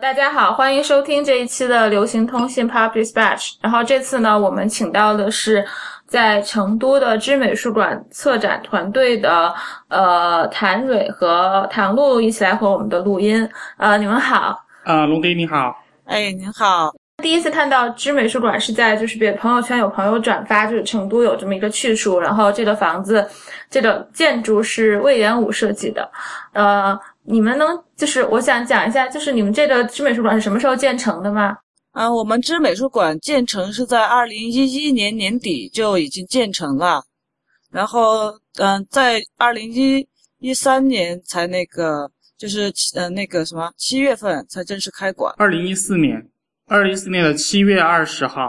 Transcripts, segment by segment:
大家好，欢迎收听这一期的流行通信 Pop Dispatch。然后这次呢，我们请到的是在成都的知美术馆策展团队的呃谭蕊和唐璐一起来和我们的录音。呃，你们好。啊，龙迪你好。哎，您好。第一次看到知美术馆是在就是别朋友圈有朋友转发，就是成都有这么一个去处，然后这个房子，这个建筑是魏延武设计的。呃，你们能就是我想讲一下，就是你们这个知美术馆是什么时候建成的吗？啊，我们知美术馆建成是在二零一一年年底就已经建成了，然后嗯，在二零一一三年才那个就是呃那个什么七月份才正式开馆。二零一四年。二零一四年的七月二十号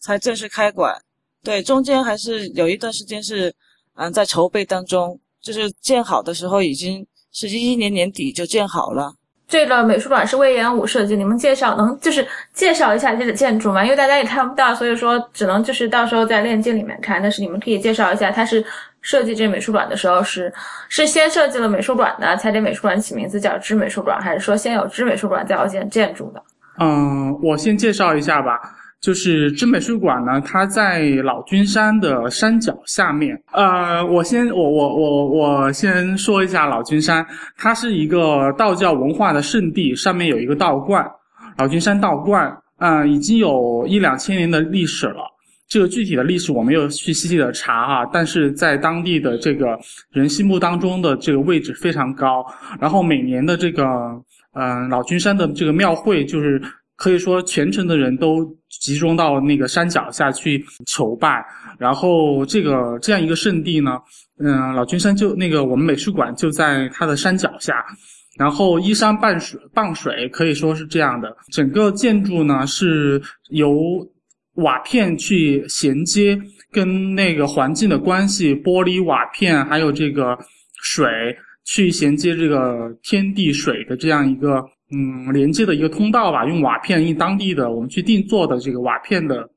才正式开馆，对，中间还是有一段时间是，嗯，在筹备当中，就是建好的时候已经是一一年年底就建好了。这个美术馆是魏延武设计，你们介绍能就是介绍一下这个建筑吗？因为大家也看不到，所以说只能就是到时候在链接里面看。但是你们可以介绍一下，它是设计这美术馆的时候是是先设计了美术馆的，才给美术馆起名字叫知美术馆，还是说先有知美术馆再有建建筑的？嗯，我先介绍一下吧。就是真美术馆呢，它在老君山的山脚下面。呃，我先我我我我先说一下老君山，它是一个道教文化的圣地，上面有一个道观，老君山道观。嗯，已经有一两千年的历史了。这个具体的历史我没有去细细的查啊，但是在当地的这个人心目当中的这个位置非常高。然后每年的这个。嗯，老君山的这个庙会，就是可以说全城的人都集中到那个山脚下去求拜。然后这个这样一个圣地呢，嗯，老君山就那个我们美术馆就在它的山脚下，然后依山傍水，傍水可以说是这样的。整个建筑呢是由瓦片去衔接跟那个环境的关系，玻璃瓦片还有这个水。去衔接这个天地水的这样一个嗯连接的一个通道吧，用瓦片，用当地的我们去定做的这个瓦片的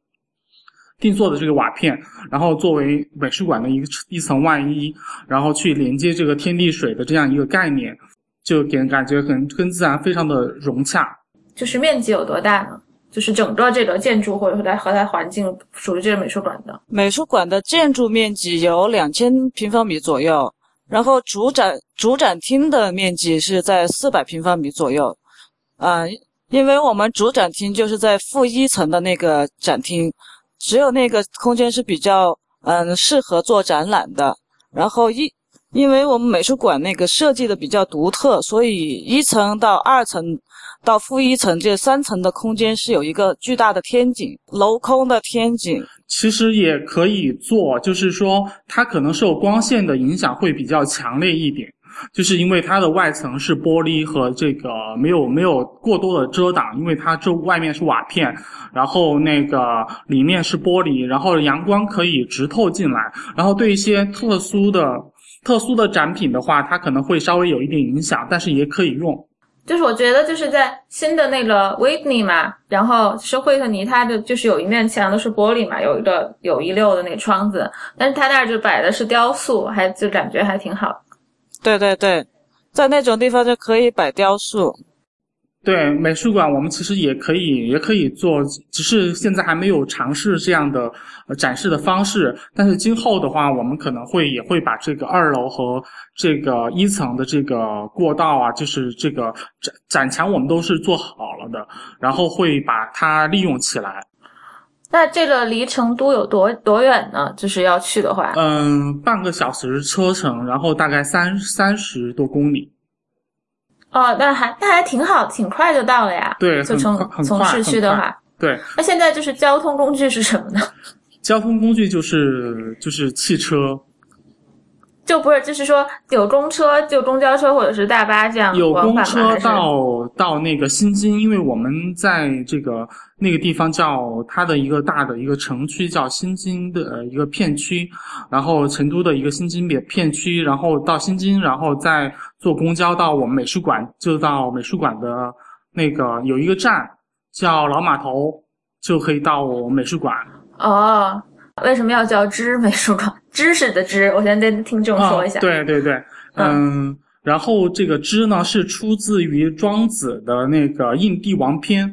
定做的这个瓦片，然后作为美术馆的一个一层外衣，然后去连接这个天地水的这样一个概念，就给人感觉很跟自然非常的融洽。就是面积有多大呢？就是整个这个建筑或者说它和它环境属于这个美术馆的。美术馆的建筑面积有两千平方米左右。然后主展主展厅的面积是在四百平方米左右，啊，因为我们主展厅就是在负一层的那个展厅，只有那个空间是比较嗯适合做展览的。然后一，因为我们美术馆那个设计的比较独特，所以一层到二层到负一层这三层的空间是有一个巨大的天井，镂空的天井。其实也可以做，就是说它可能受光线的影响会比较强烈一点，就是因为它的外层是玻璃和这个没有没有过多的遮挡，因为它这外面是瓦片，然后那个里面是玻璃，然后阳光可以直透进来，然后对一些特殊的特殊的展品的话，它可能会稍微有一点影响，但是也可以用。就是我觉得就是在新的那个 Whitney 嘛，然后是惠特尼，他的就是有一面墙都是玻璃嘛，有一个有一溜的那个窗子，但是他那儿就摆的是雕塑，还就感觉还挺好。对对对，在那种地方就可以摆雕塑。对美术馆，我们其实也可以，也可以做，只是现在还没有尝试这样的展示的方式。但是今后的话，我们可能会也会把这个二楼和这个一层的这个过道啊，就是这个展展墙，我们都是做好了的，然后会把它利用起来。那这个离成都有多多远呢？就是要去的话，嗯，半个小时车程，然后大概三三十多公里。哦，那还那还挺好，挺快就到了呀。对，就从从市区的话，对。那现在就是交通工具是什么呢？交通工具就是就是汽车。就不是，就是说有公车，就公交车或者是大巴这样有公车到到那个新津，因为我们在这个那个地方叫它的一个大的一个城区叫新津的一个片区，然后成都的一个新津片片区，然后到新津，然后再坐公交到我们美术馆，就到美术馆的那个有一个站叫老码头，就可以到我们美术馆。哦。为什么要叫知美术馆？知识的知，我先跟听众说一下。对对对，嗯，然后这个知呢是出自于庄子的那个《应帝王篇》，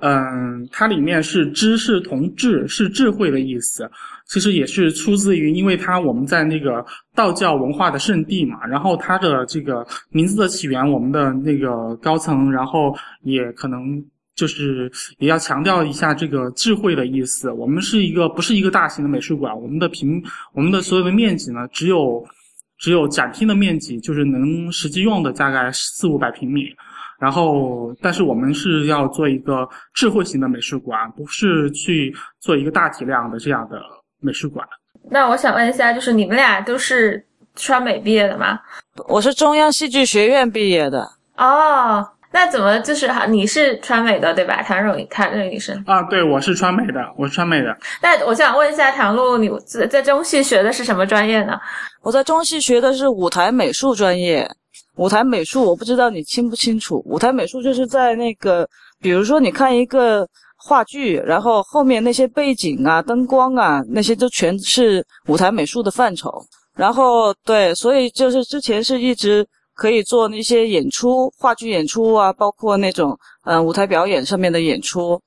嗯，它里面是知是同智，是智慧的意思。其实也是出自于，因为它我们在那个道教文化的圣地嘛，然后它的这个名字的起源，我们的那个高层，然后也可能就是也要强调一下这个智慧的意思。我们是一个不是一个大型的美术馆，我们的平我们的所有的面积呢，只有。只有展厅的面积，就是能实际用的大概四五百平米。然后，但是我们是要做一个智慧型的美术馆，不是去做一个大体量的这样的美术馆。那我想问一下，就是你们俩都是川美毕业的吗？我是中央戏剧学院毕业的。哦。那怎么就是哈？你是川美的对吧？谭蕊谭蕊女生啊，对，我是川美的，我是川美的。那我想问一下唐璐，你在在中戏学的是什么专业呢？我在中戏学的是舞台美术专业。舞台美术，我不知道你清不清楚。舞台美术就是在那个，比如说你看一个话剧，然后后面那些背景啊、灯光啊，那些都全是舞台美术的范畴。然后对，所以就是之前是一直。可以做那些演出，话剧演出啊，包括那种嗯舞台表演上面的演出。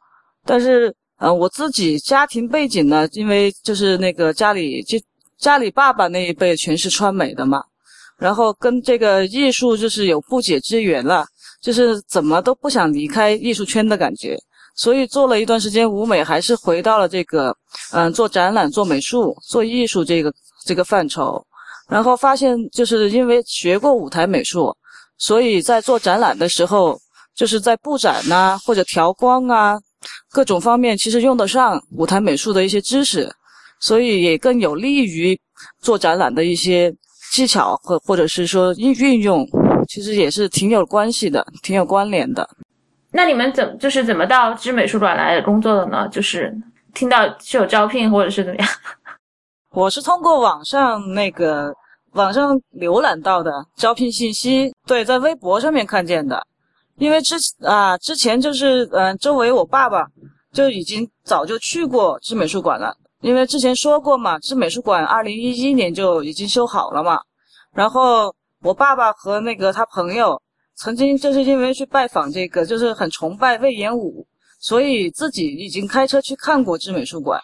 但是嗯，我自己家庭背景呢，因为就是那个家里就家里爸爸那一辈全是川美的嘛，然后跟这个艺术就是有不解之缘了，就是怎么都不想离开艺术圈的感觉。所以做了一段时间舞美，还是回到了这个嗯做展览、做美术、做艺术这个这个范畴。然后发现，就是因为学过舞台美术，所以在做展览的时候，就是在布展呐或者调光啊，各种方面其实用得上舞台美术的一些知识，所以也更有利于做展览的一些技巧和或者是说运运用，其实也是挺有关系的，挺有关联的。那你们怎就是怎么到知美术馆来工作的呢？就是听到是有招聘或者是怎么样？我是通过网上那个网上浏览到的招聘信息，对，在微博上面看见的。因为之啊之前就是嗯，周围我爸爸就已经早就去过知美术馆了，因为之前说过嘛，知美术馆二零一一年就已经修好了嘛。然后我爸爸和那个他朋友曾经就是因为去拜访这个，就是很崇拜魏延武，所以自己已经开车去看过知美术馆，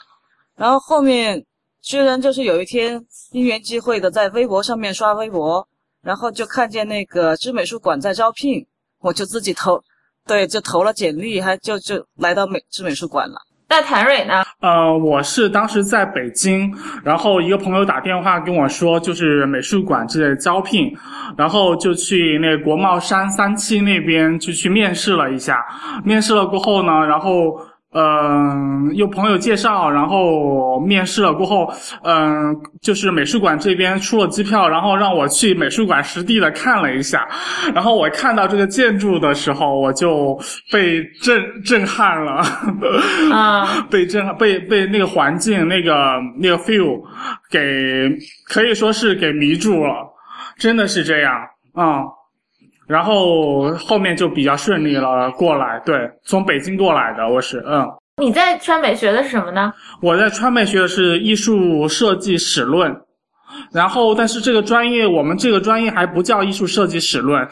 然后后面。居然就是有一天因缘际会的在微博上面刷微博，然后就看见那个知美术馆在招聘，我就自己投，对，就投了简历，还就就来到美知美术馆了。那谭蕊呢？呃，我是当时在北京，然后一个朋友打电话跟我说，就是美术馆在招聘，然后就去那国贸山三期那边就去面试了一下，面试了过后呢，然后。嗯，有朋友介绍，然后面试了过后，嗯，就是美术馆这边出了机票，然后让我去美术馆实地的看了一下，然后我看到这个建筑的时候，我就被震震撼了，啊，被震撼，被被那个环境那个那个 feel 给可以说是给迷住了，真的是这样啊。然后后面就比较顺利了，过来，对，从北京过来的，我是，嗯。你在川美学的是什么呢？我在川美学的是艺术设计史论，然后，但是这个专业，我们这个专业还不叫艺术设计史论，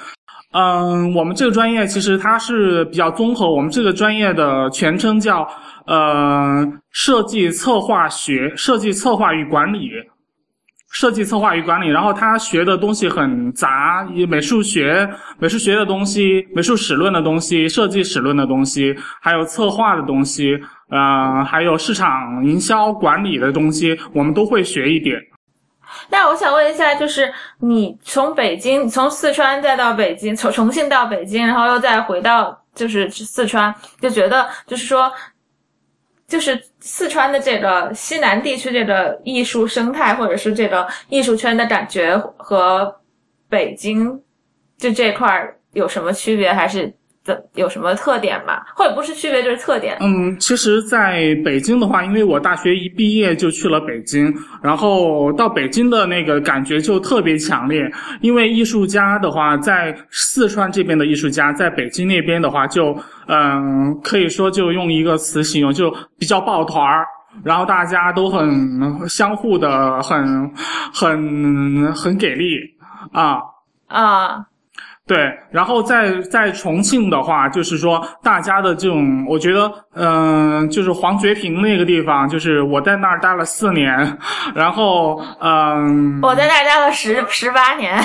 嗯，我们这个专业其实它是比较综合，我们这个专业的全称叫，呃，设计策划学，设计策划与管理。设计策划与管理，然后他学的东西很杂，美术学、美术学的东西、美术史论的东西、设计史论的东西，还有策划的东西，呃，还有市场营销管理的东西，我们都会学一点。那我想问一下，就是你从北京，从四川再到北京，从重庆到北京，然后又再回到就是四川，就觉得就是说。就是四川的这个西南地区这个艺术生态，或者是这个艺术圈的感觉和北京就这块儿有什么区别，还是怎有什么特点吗？或者不是区别就是特点？嗯，其实在北京的话，因为我大学一毕业就去了北京，然后到北京的那个感觉就特别强烈。因为艺术家的话，在四川这边的艺术家，在北京那边的话就。嗯，可以说就用一个词形容，就比较抱团儿，然后大家都很相互的，很很很给力啊啊！对，然后在在重庆的话，就是说大家的这种，我觉得，嗯、就是黄觉坪那个地方，就是我在那儿待了四年，然后，嗯，我在那儿待了十十八年，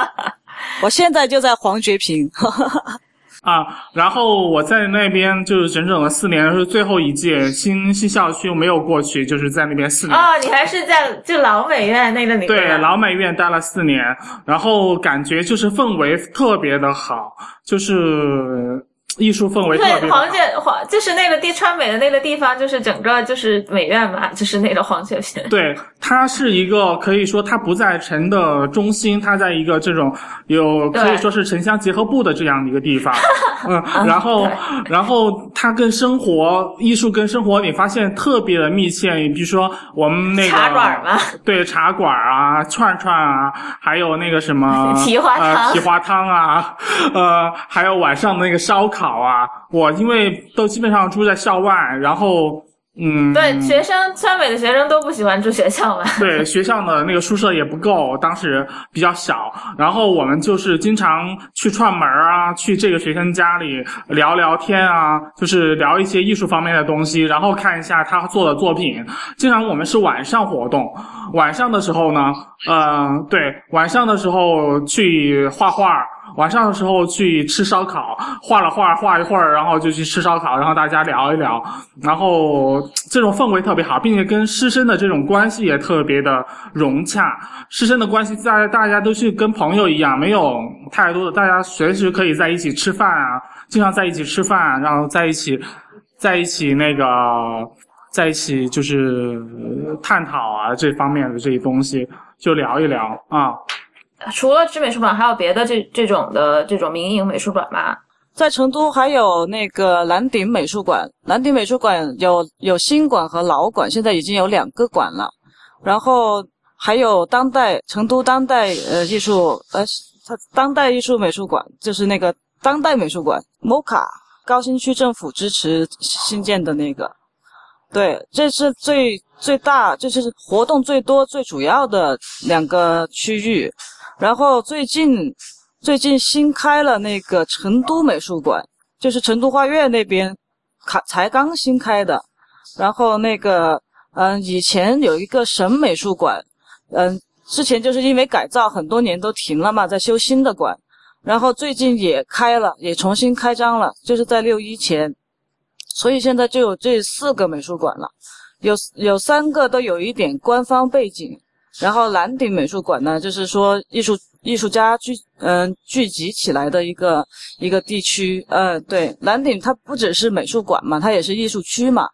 我现在就在黄觉坪，啊，然后我在那边就是整整的四年，是最后一届新新校区，我没有过去，就是在那边四年。哦，你还是在就老美院那个里面。对，老美院待了四年，然后感觉就是氛围特别的好，就是艺术氛围特别好黄。觉黄就是那个地川美的那个地方，就是整个就是美院嘛，就是那个黄觉坪。对，它是一个可以说它不在城的中心，它在一个这种有可以说是城乡结合部的这样的一个地方，嗯，然后然后它跟生活艺术跟生活你发现特别的密切，你比如说我们那个茶馆嘛，对茶馆啊、串串啊，还有那个什么 蹄花汤呃、蹄花汤啊，呃，还有晚上的那个烧烤啊，我因为都基本上住在校外，然后嗯，对，学生川美的学生都不喜欢住学校嘛。对，学校的那个宿舍也不够，当时比较小，然后我们就是经常去串门啊，去这个学生家里聊聊天啊，就是聊一些艺术方面的东西，然后看一下他做的作品。经常我们是晚上活动，晚上的时候呢，呃，对，晚上的时候去画画。晚上的时候去吃烧烤，画了画，画一会儿，然后就去吃烧烤，然后大家聊一聊，然后这种氛围特别好，并且跟师生的这种关系也特别的融洽。师生的关系，大家大家都是跟朋友一样，没有太多的，大家随时可以在一起吃饭啊，经常在一起吃饭，然后在一起，在一起那个，在一起就是探讨啊这方面的这些东西，就聊一聊啊。除了知美术馆，还有别的这这种的这种民营美术馆吗？在成都还有那个蓝鼎美术馆，蓝鼎美术馆有有新馆和老馆，现在已经有两个馆了。然后还有当代成都当代呃艺术呃它当代艺术美术馆，就是那个当代美术馆 MOCA 高新区政府支持新建的那个。对，这是最最大，这是活动最多、最主要的两个区域。然后最近最近新开了那个成都美术馆，就是成都画院那边，才才刚新开的。然后那个，嗯，以前有一个省美术馆，嗯，之前就是因为改造很多年都停了嘛，在修新的馆。然后最近也开了，也重新开张了，就是在六一前。所以现在就有这四个美术馆了，有有三个都有一点官方背景。然后蓝鼎美术馆呢，就是说艺术艺术家聚嗯、聚集起来的一个一个地区。呃，对，蓝鼎它不只是美术馆嘛，它也是艺术区嘛。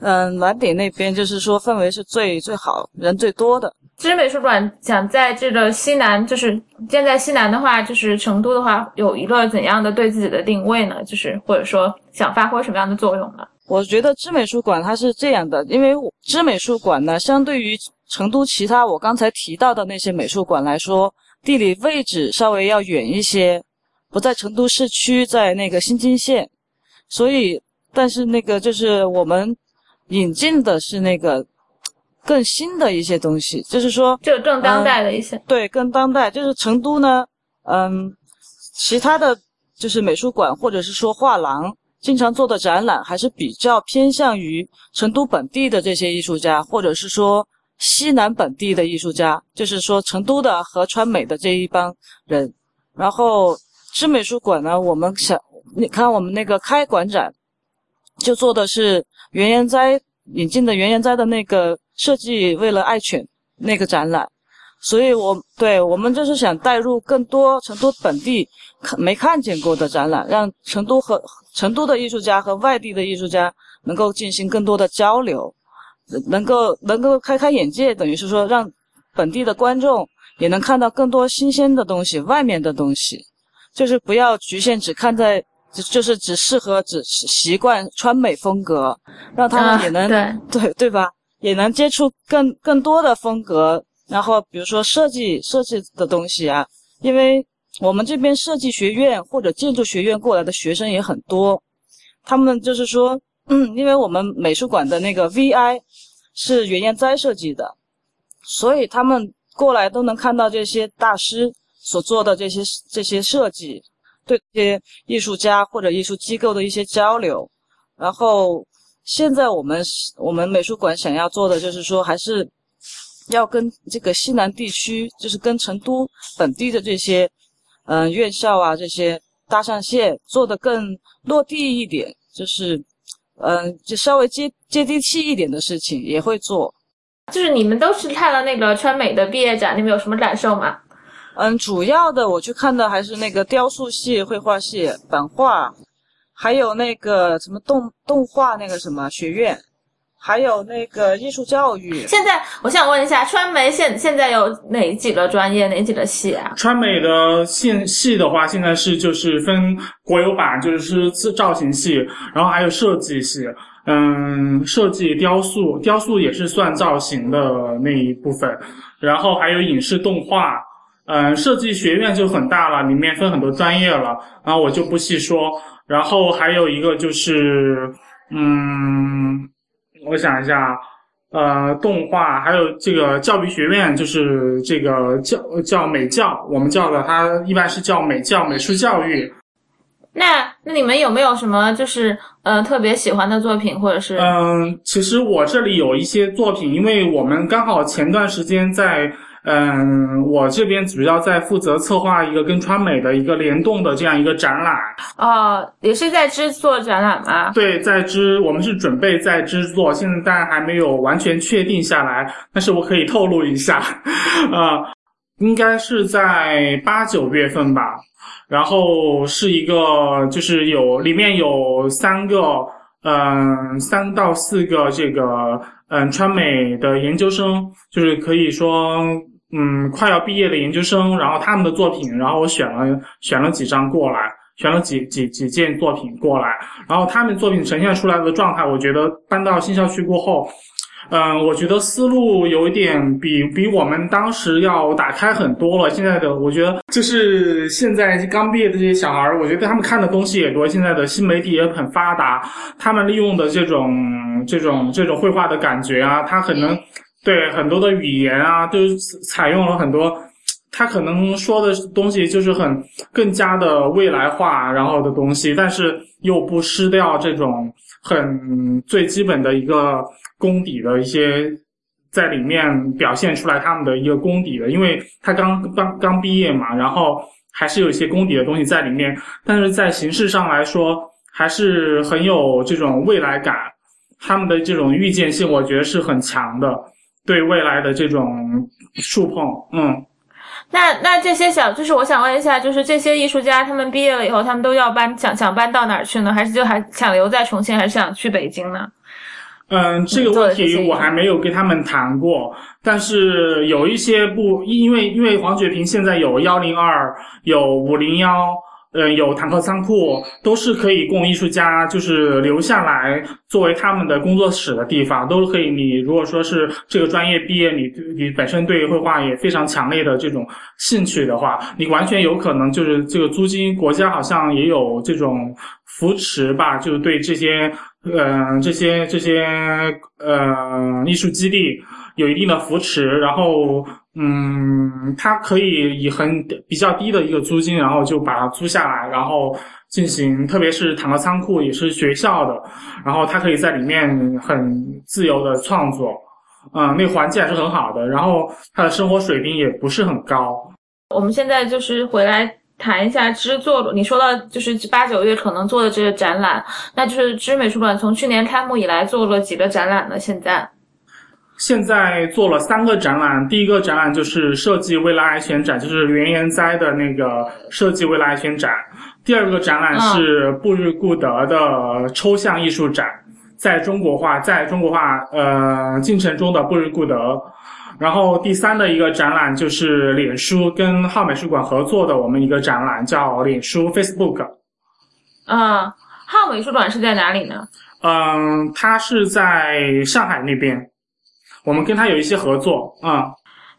嗯，蓝鼎那边就是说氛围是最最好、人最多的。知美术馆想在这个西南，就是建在西南的话，就是成都的话，有一个怎样的对自己的定位呢？就是或者说想发挥什么样的作用呢？我觉得知美术馆它是这样的，因为知美术馆呢，相对于成都其他我刚才提到的那些美术馆来说，地理位置稍微要远一些，不在成都市区，在那个新津县，所以，但是那个就是我们引进的是那个更新的一些东西，就是说就更当代的一些。对，更当代。就是成都呢，嗯，其他的就是美术馆或者是说画廊，经常做的展览还是比较偏向于成都本地的这些艺术家，或者是说西南本地的艺术家，就是说成都的和川美的这一帮人。然后知美术馆呢，我们想，你看我们那个开馆展，就做的是原研哉引进的原研哉的那个设计为了爱犬那个展览。所以我，对我们就是想带入更多成都本地看没看见过的展览，让成都和成都的艺术家和外地的艺术家能够进行更多的交流，能够能够开开眼界，等于是说让本地的观众也能看到更多新鲜的东西，外面的东西，就是不要局限只看在，就就是只适合只习惯川美风格，让他们也能、啊、对对对吧？也能接触更更多的风格。然后，比如说设计设计的东西啊，因为我们这边设计学院或者建筑学院过来的学生也很多，他们就是说，嗯，因为我们美术馆的那个 VI 是袁研哉设计的，所以他们过来都能看到这些大师所做的这些这些设计，对这些艺术家或者艺术机构的一些交流。然后现在我们我们美术馆想要做的就是说，还是要跟这个西南地区，就是跟成都本地的这些嗯院校啊这些搭上线，做的更落地一点，就是嗯就稍微接接地气一点的事情也会做。就是你们都是看了那个川美的毕业展，你们有什么感受吗？嗯，主要的我去看的还是那个雕塑系、绘画系、版画，还有那个什么动动画那个什么学院，还有那个艺术教育。现在我想问一下，川美现现在有哪几个专业，哪几个系啊？川美的系系的话，现在是就是分国有版，就是是造型系，然后还有设计系。嗯，设计雕塑，雕塑也是算造型的那一部分，然后还有影视动画，嗯，设计学院就很大了，里面分很多专业了，然后我就不细说。然后还有一个就是，嗯，我想一下，呃，动画，还有这个教育学院，就是这个教叫美教，我们叫的它一般是叫美教，美术教育。那那你们有没有什么就是呃特别喜欢的作品，或者是？嗯，其实我这里有一些作品，因为我们刚好前段时间在嗯，我这边主要在负责策划一个跟川美的一个联动的这样一个展览。哦，也是在制作展览吗？对，在制，我们是准备在制作，现在但还没有完全确定下来，但是我可以透露一下，啊，应该是在八九月份吧。然后是一个，就是有里面有三个，嗯，三到四个这个，嗯，川美的研究生，就是可以说，嗯，快要毕业的研究生，然后他们的作品，然后我选了选了几张过来，选了几几几件作品过来，然后他们作品呈现出来的状态，我觉得搬到新校区过后。嗯，我觉得思路有一点比比我们当时要打开很多了。现在的我觉得就是现在刚毕业的这些小孩儿，我觉得他们看的东西也多，现在的新媒体也很发达，他们利用的这种这种这种绘画的感觉啊，他可能对很多的语言啊，都采用了很多，他可能说的东西就是很更加的未来化，然后的东西，但是又不失掉这种很最基本的一个。功底的一些在里面表现出来他们的一个功底的，因为他刚刚刚毕业嘛，然后还是有一些功底的东西在里面，但是在形式上来说还是很有这种未来感，他们的这种预见性，我觉得是很强的，对未来的这种触碰，嗯。那那这些小，就是我想问一下，就是这些艺术家他们毕业了以后，他们都要搬，想想搬到哪儿去呢？还是就还想留在重庆，还是想去北京呢？嗯，这个问题我还没有跟他们谈过，但是有一些不，因为因为黄觉平现在有幺零二，有五零幺，嗯，有坦克仓库，都是可以供艺术家就是留下来作为他们的工作室的地方，都可以。你如果说是这个专业毕业，你你本身对绘画也非常强烈的这种兴趣的话，你完全有可能就是这个租金，国家好像也有这种扶持吧，就是对这些。呃，这些这些呃艺术基地有一定的扶持，然后嗯，它可以以很比较低的一个租金，然后就把它租下来，然后进行，特别是坦克仓库也是学校的，然后它可以在里面很自由的创作，嗯，那个环境还是很好的，然后他的生活水平也不是很高。我们现在就是回来。谈一下知作，你说到就是八九月可能做的这个展览，那就是知美术馆从去年开幕以来做了几个展览呢？现在，现在做了三个展览，第一个展览就是设计未来爱选展，就是袁研哉的那个设计未来爱选展。第二个展览是布日固德的抽象艺术展，在中国画，在中国画呃进程中的布日固德。然后第三的一个展览就是脸书跟浩美术馆合作的我们一个展览，叫脸书 Facebook。嗯，浩美术馆是在哪里呢？嗯，它是在上海那边，我们跟他有一些合作啊。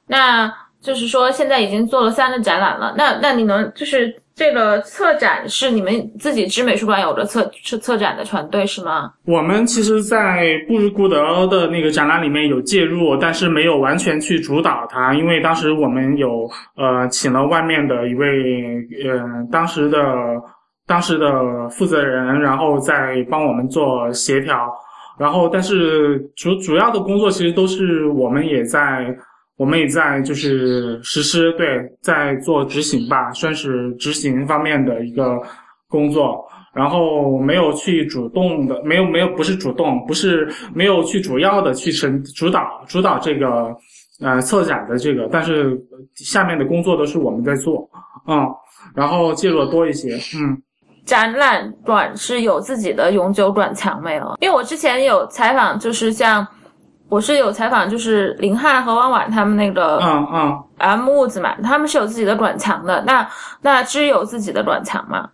那就是说现在已经做了三个展览了，那那你能就是这个策展是你们自己知美术馆有的策策策展的团队是吗？我们其实，在布日古德的那个展览里面有介入，但是没有完全去主导它，因为当时我们有呃请了外面的一位呃当时的当时的负责人，然后再帮我们做协调，然后但是主主要的工作其实都是我们也在。我们也在就是实施，对，在做执行吧，算是执行方面的一个工作。然后没有去主动的，没有没有不是主动，不是没有去主要的去承主导主导这个呃策展的这个，但是下面的工作都是我们在做，嗯，然后介入多一些，嗯。展览馆是有自己的永久馆藏没有？因为我之前有采访，就是像。我是有采访，就是林汉和汪婉他们那个，嗯嗯，M 屋子嘛，他们是有自己的馆藏的。那那知有自己的馆藏吗？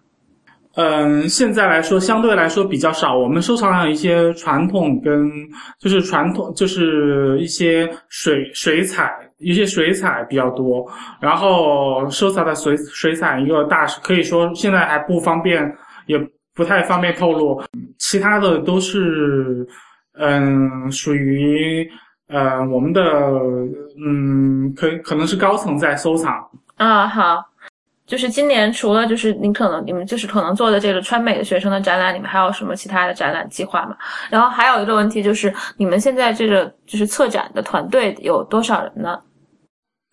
嗯，现在来说相对来说比较少。我们收藏了一些传统跟就是传统就是一些水水彩，一些水彩比较多。然后收藏的水水彩一个大，可以说现在还不方便，也不太方便透露。其他的都是。嗯，属于呃我们的嗯，可可能是高层在收藏啊。好，就是今年除了就是你可能你们就是可能做的这个川美的学生的展览，你们还有什么其他的展览计划吗？然后还有一个问题就是，你们现在这个就是策展的团队有多少人呢？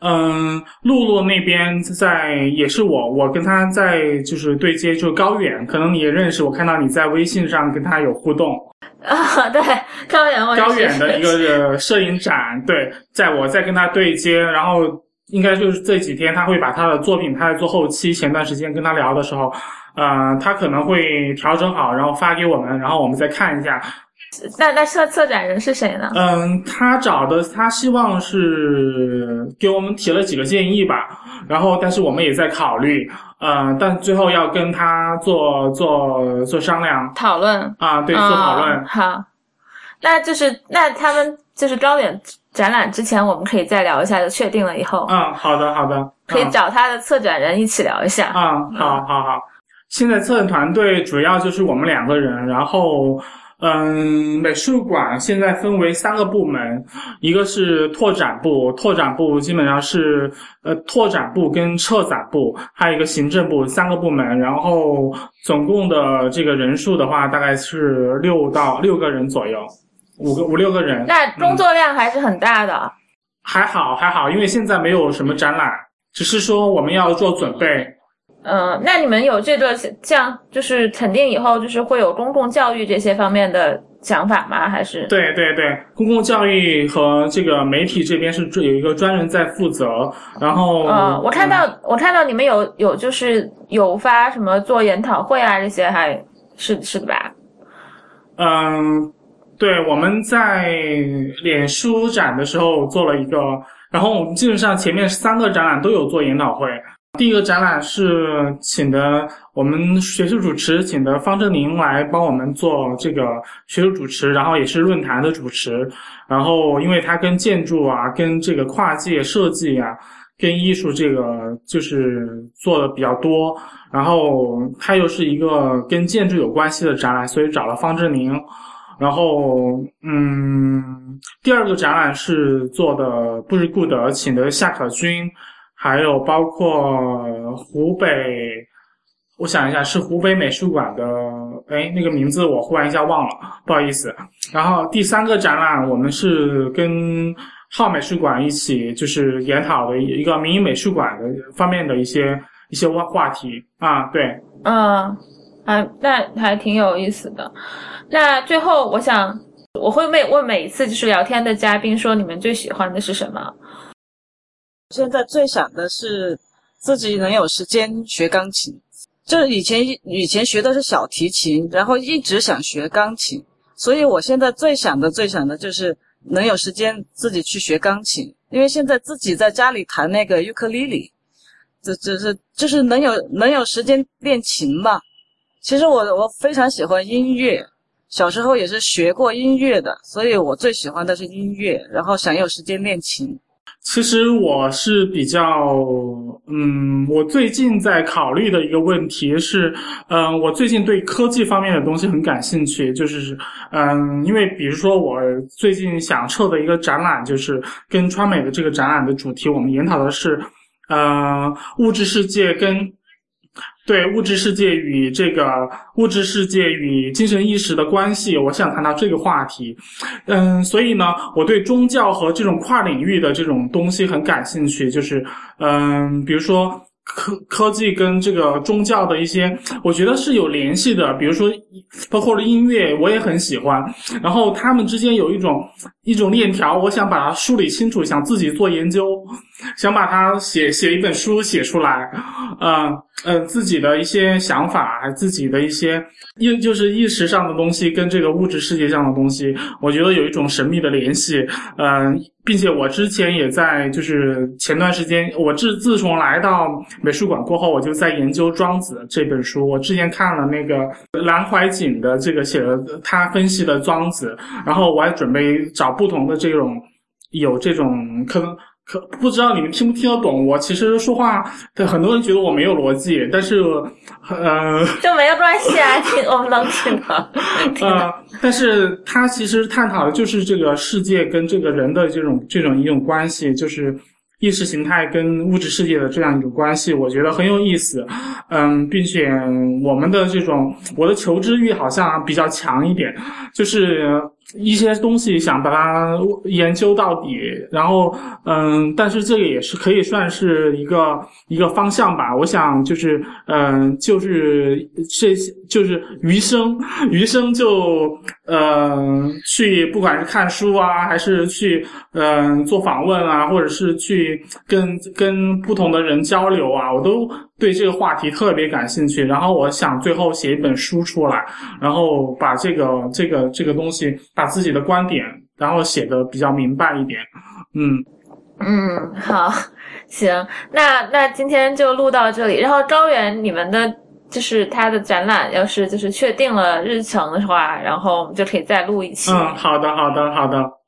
嗯，露露那边在也是我，我跟他在就是对接，就是高远，可能你也认识，我看到你在微信上跟他有互动。啊，对，高远，高远的一个摄影展，对，在我在跟他对接，然后应该就是这几天他会把他的作品，他在做后期，前段时间跟他聊的时候，呃，他可能会调整好，然后发给我们，然后我们再看一下。那那策策展人是谁呢？嗯，他找的他希望是给我们提了几个建议吧，然后但是我们也在考虑，呃，但最后要跟他做做做商量讨论啊，对，做讨论。好，那就是那他们就是高远展览之前，我们可以再聊一下，就确定了以后。嗯，好的好的，可以找他的策展人一起聊一下。嗯，好好好，现在策展团队主要就是我们两个人，然后。嗯，美术馆现在分为三个部门，一个是拓展部，拓展部基本上是呃拓展部跟策展部，还有一个行政部三个部门，然后总共的这个人数的话，大概是六到六个人左右，五个五六个人。那工作量还是很大的。还好还好，因为现在没有什么展览，只是说我们要做准备。嗯，那你们有这个像就是肯定以后就是会有公共教育这些方面的想法吗？还是？对对对，公共教育和这个媒体这边是有一个专人在负责。然后，嗯，我看到我看到你们有有就是有发什么做研讨会啊这些，还是是的吧？嗯，对，我们在脸书展的时候做了一个，然后我们基本上前面三个展览都有做研讨会。第一个展览是请的我们学术主持，请的方正宁来帮我们做这个学术主持，然后也是论坛的主持。然后，因为他跟建筑啊、跟这个跨界设计啊、跟艺术这个就是做的比较多。然后他又是一个跟建筑有关系的展览，所以找了方正宁。然后，嗯，第二个展览是做的布日顾德，请的夏可君。还有包括湖北，我想一下，是湖北美术馆的，哎，那个名字我忽然一下忘了，不好意思。然后第三个展览，我们是跟浩美术馆一起，就是研讨的一个民营美术馆的方面的一些一些话话题啊，对，嗯，还那还挺有意思的。那最后，我想我会问问每一次就是聊天的嘉宾说，你们最喜欢的是什么？现在最想的是自己能有时间学钢琴，就是以前以前学的是小提琴，然后一直想学钢琴，所以我现在最想的最想的就是能有时间自己去学钢琴，因为现在自己在家里弹那个尤克里里，这这是就是能有能有时间练琴吧。其实我我非常喜欢音乐，小时候也是学过音乐的，所以我最喜欢的是音乐，然后想有时间练琴。其实我是比较，嗯，我最近在考虑的一个问题是，嗯，我最近对科技方面的东西很感兴趣，就是，嗯，因为比如说我最近想撤的一个展览，就是跟川美的这个展览的主题，我们研讨的是，呃，物质世界跟。对物质世界与这个物质世界与精神意识的关系，我想谈到这个话题。嗯，所以呢，我对宗教和这种跨领域的这种东西很感兴趣。就是，嗯，比如说科科技跟这个宗教的一些，我觉得是有联系的。比如说，包括了音乐，我也很喜欢。然后他们之间有一种一种链条，我想把它梳理清楚，想自己做研究。想把它写写一本书写出来，呃呃，自己的一些想法，自己的一些意就是意识上的东西，跟这个物质世界上的东西，我觉得有一种神秘的联系，嗯，并且我之前也在就是前段时间，我自自从来到美术馆过后，我就在研究《庄子》这本书。我之前看了那个南怀瑾的这个写的，他分析的《庄子》，然后我还准备找不同的这种有这种可能。可不知道你们听不听得懂？我其实说话，对很多人觉得我没有逻辑，但是，呃，就没有关系啊，听我们能听的。呃，但是他其实探讨的就是这个世界跟这个人的这种这种一种关系，就是意识形态跟物质世界的这样一种关系，我觉得很有意思。嗯，并且我们的这种我的求知欲好像比较强一点，就是。一些东西想把它研究到底，然后嗯，但是这个也是可以算是一个一个方向吧。我想就是嗯，就是这些就是余生，余生就嗯去，不管是看书啊，还是去嗯做访问啊，或者是去跟跟不同的人交流啊，我都。对这个话题特别感兴趣，然后我想最后写一本书出来，然后把这个这个这个东西，把自己的观点，然后写的比较明白一点。嗯嗯，好，行，那那今天就录到这里。然后高原，你们的就是他的展览，要是就是确定了日程的话，然后我们就可以再录一期。嗯，好的，好的，好的。